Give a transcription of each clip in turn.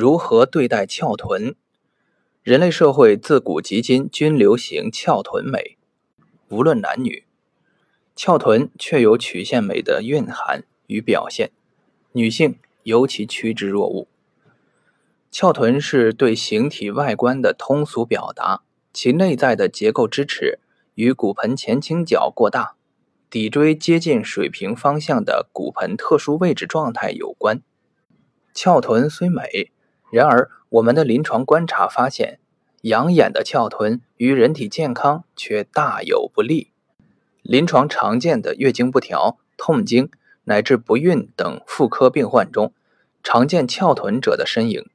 如何对待翘臀？人类社会自古及今均流行翘臀美，无论男女，翘臀却有曲线美的蕴含与表现，女性尤其趋之若鹜。翘臀是对形体外观的通俗表达，其内在的结构支持与骨盆前倾角过大、骶椎接近水平方向的骨盆特殊位置状态有关。翘臀虽美，然而我们的临床观察发现，养眼的翘臀与人体健康却大有不利。临床常见的月经不调、痛经乃至不孕等妇科病患中，常见翘臀者的身影。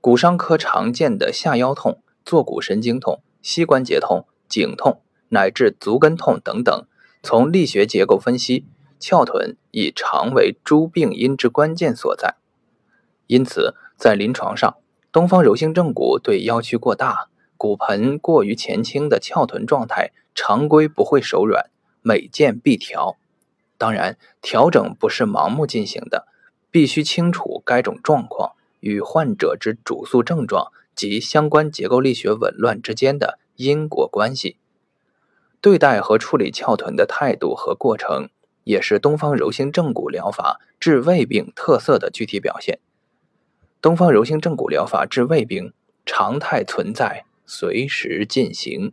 骨伤科常见的下腰痛、坐骨神经痛、膝关节痛、颈痛乃至足跟痛等等，从力学结构分析，翘臀已常为诸病因之关键所在。因此，在临床上，东方柔性正骨对腰曲过大、骨盆过于前倾的翘臀状态，常规不会手软，每见必调。当然，调整不是盲目进行的，必须清楚该种状况。与患者之主诉症状及相关结构力学紊乱之间的因果关系，对待和处理翘臀的态度和过程，也是东方柔性正骨疗法治胃病特色的具体表现。东方柔性正骨疗法治胃病常态存在，随时进行。